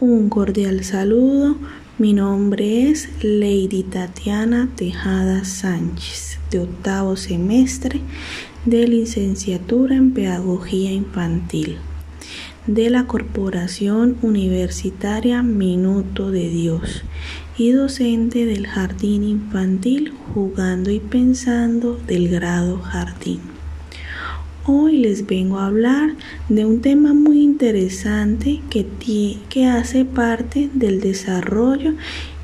Un cordial saludo. Mi nombre es Lady Tatiana Tejada Sánchez, de octavo semestre de licenciatura en Pedagogía Infantil de la Corporación Universitaria Minuto de Dios y docente del Jardín Infantil Jugando y Pensando del grado Jardín. Hoy les vengo a hablar de un tema muy interesante que, que hace parte del desarrollo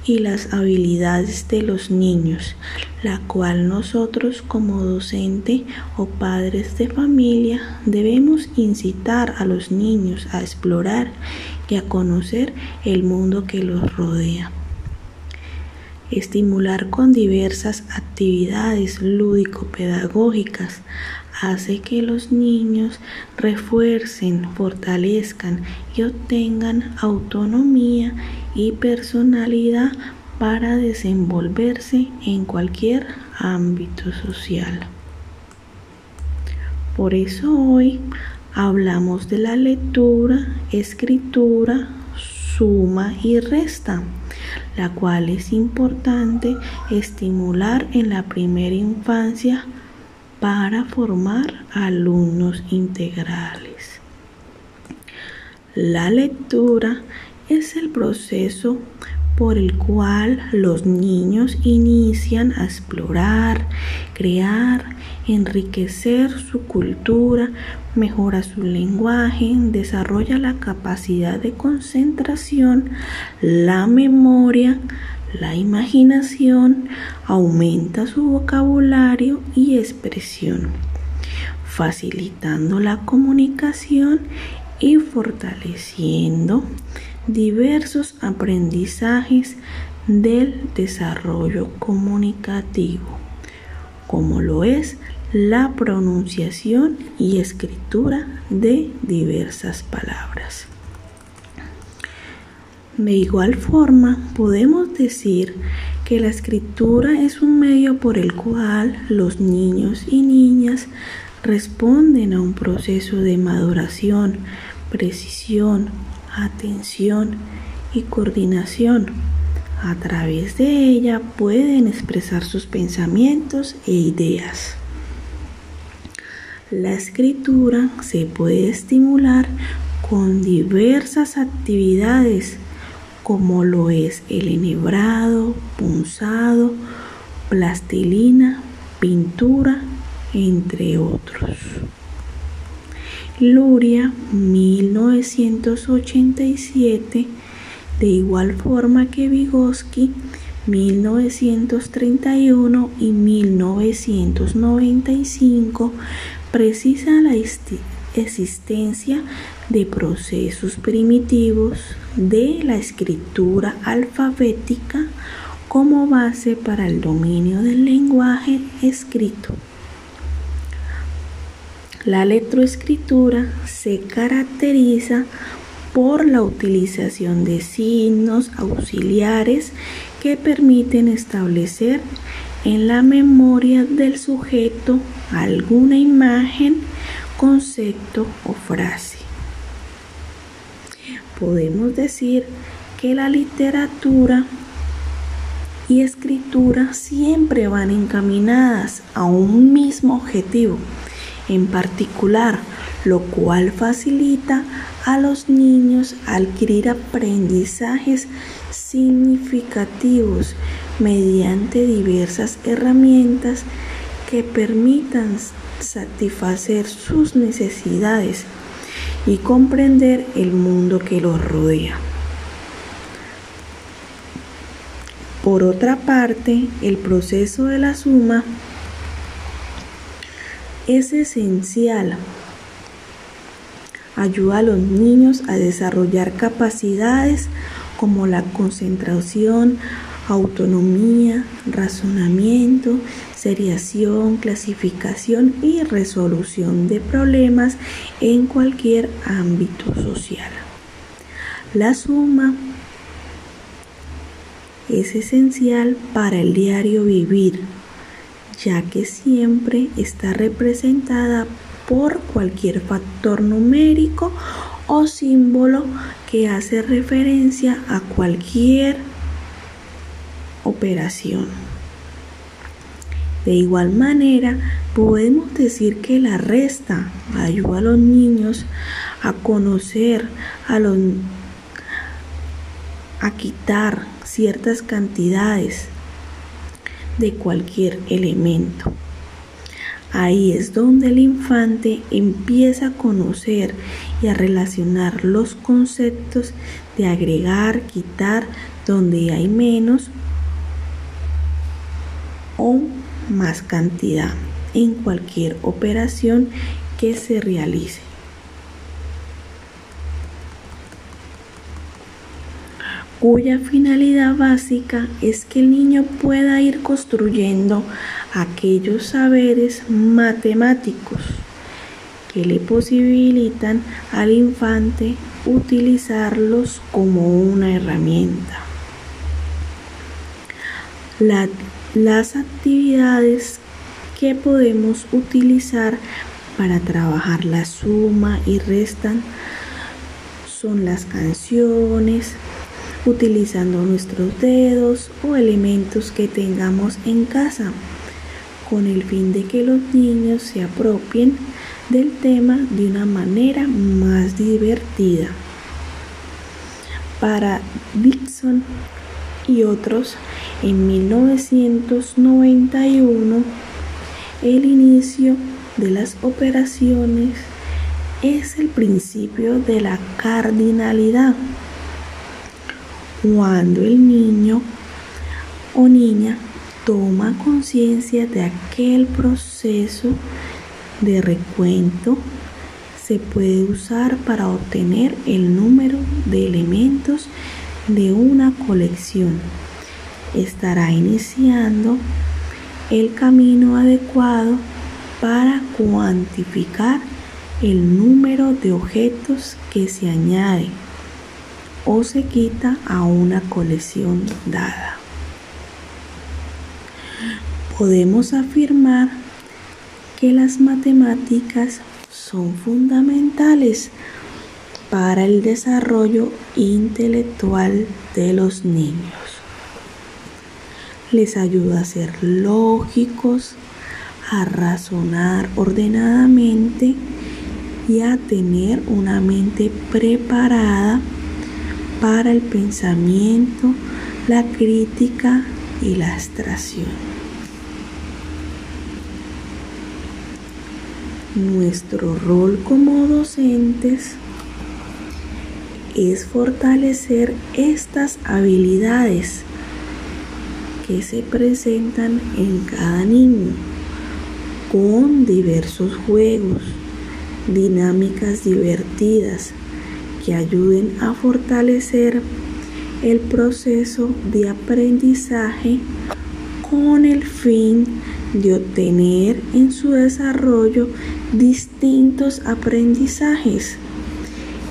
y las habilidades de los niños, la cual nosotros como docente o padres de familia debemos incitar a los niños a explorar y a conocer el mundo que los rodea. Estimular con diversas actividades lúdico-pedagógicas hace que los niños refuercen, fortalezcan y obtengan autonomía y personalidad para desenvolverse en cualquier ámbito social. Por eso hoy hablamos de la lectura, escritura, suma y resta, la cual es importante estimular en la primera infancia para formar alumnos integrales. La lectura es el proceso por el cual los niños inician a explorar, crear, enriquecer su cultura, mejora su lenguaje, desarrolla la capacidad de concentración, la memoria, la imaginación, aumenta su vocabulario y expresión, facilitando la comunicación y fortaleciendo diversos aprendizajes del desarrollo comunicativo, como lo es la pronunciación y escritura de diversas palabras. De igual forma, podemos decir que la escritura es un medio por el cual los niños y niñas responden a un proceso de maduración, precisión, atención y coordinación. A través de ella pueden expresar sus pensamientos e ideas. La escritura se puede estimular con diversas actividades como lo es el enhebrado, punzado, plastilina, pintura, entre otros. Luria, 1987, de igual forma que Vygotsky, 1931 y 1995, precisa la existencia de procesos primitivos de la escritura alfabética como base para el dominio del lenguaje escrito. La letroescritura se caracteriza por la utilización de signos auxiliares que permiten establecer en la memoria del sujeto alguna imagen, concepto o frase. Podemos decir que la literatura y escritura siempre van encaminadas a un mismo objetivo en particular, lo cual facilita a los niños adquirir aprendizajes significativos mediante diversas herramientas que permitan satisfacer sus necesidades y comprender el mundo que los rodea. Por otra parte, el proceso de la suma es esencial. Ayuda a los niños a desarrollar capacidades como la concentración, autonomía, razonamiento, seriación, clasificación y resolución de problemas en cualquier ámbito social. La suma es esencial para el diario vivir ya que siempre está representada por cualquier factor numérico o símbolo que hace referencia a cualquier operación. De igual manera, podemos decir que la resta ayuda a los niños a conocer, a, los, a quitar ciertas cantidades de cualquier elemento. Ahí es donde el infante empieza a conocer y a relacionar los conceptos de agregar, quitar, donde hay menos o más cantidad en cualquier operación que se realice. Cuya finalidad básica es que el niño pueda ir construyendo aquellos saberes matemáticos que le posibilitan al infante utilizarlos como una herramienta. las actividades que podemos utilizar para trabajar la suma y restan son las canciones, utilizando nuestros dedos o elementos que tengamos en casa, con el fin de que los niños se apropien del tema de una manera más divertida. Para Dixon y otros, en 1991, el inicio de las operaciones es el principio de la cardinalidad cuando el niño o niña toma conciencia de aquel proceso de recuento, se puede usar para obtener el número de elementos de una colección. Estará iniciando el camino adecuado para cuantificar el número de objetos que se añade o se quita a una colección dada. Podemos afirmar que las matemáticas son fundamentales para el desarrollo intelectual de los niños. Les ayuda a ser lógicos, a razonar ordenadamente y a tener una mente preparada para el pensamiento, la crítica y la abstracción. Nuestro rol como docentes es fortalecer estas habilidades que se presentan en cada niño con diversos juegos, dinámicas divertidas, que ayuden a fortalecer el proceso de aprendizaje con el fin de obtener en su desarrollo distintos aprendizajes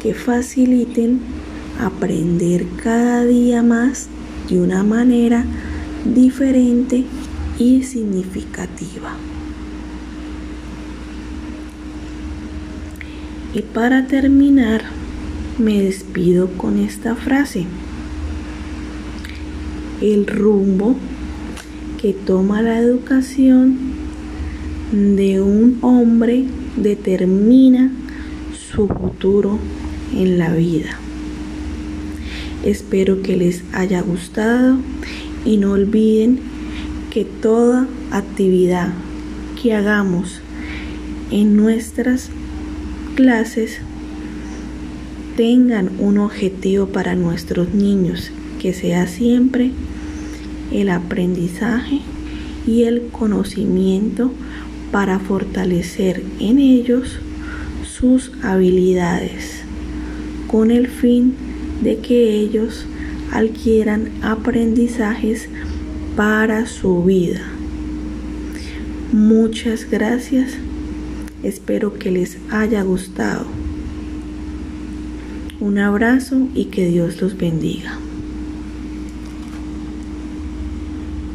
que faciliten aprender cada día más de una manera diferente y significativa. Y para terminar, me despido con esta frase. El rumbo que toma la educación de un hombre determina su futuro en la vida. Espero que les haya gustado y no olviden que toda actividad que hagamos en nuestras clases tengan un objetivo para nuestros niños, que sea siempre el aprendizaje y el conocimiento para fortalecer en ellos sus habilidades, con el fin de que ellos adquieran aprendizajes para su vida. Muchas gracias, espero que les haya gustado. Un abrazo y que Dios los bendiga.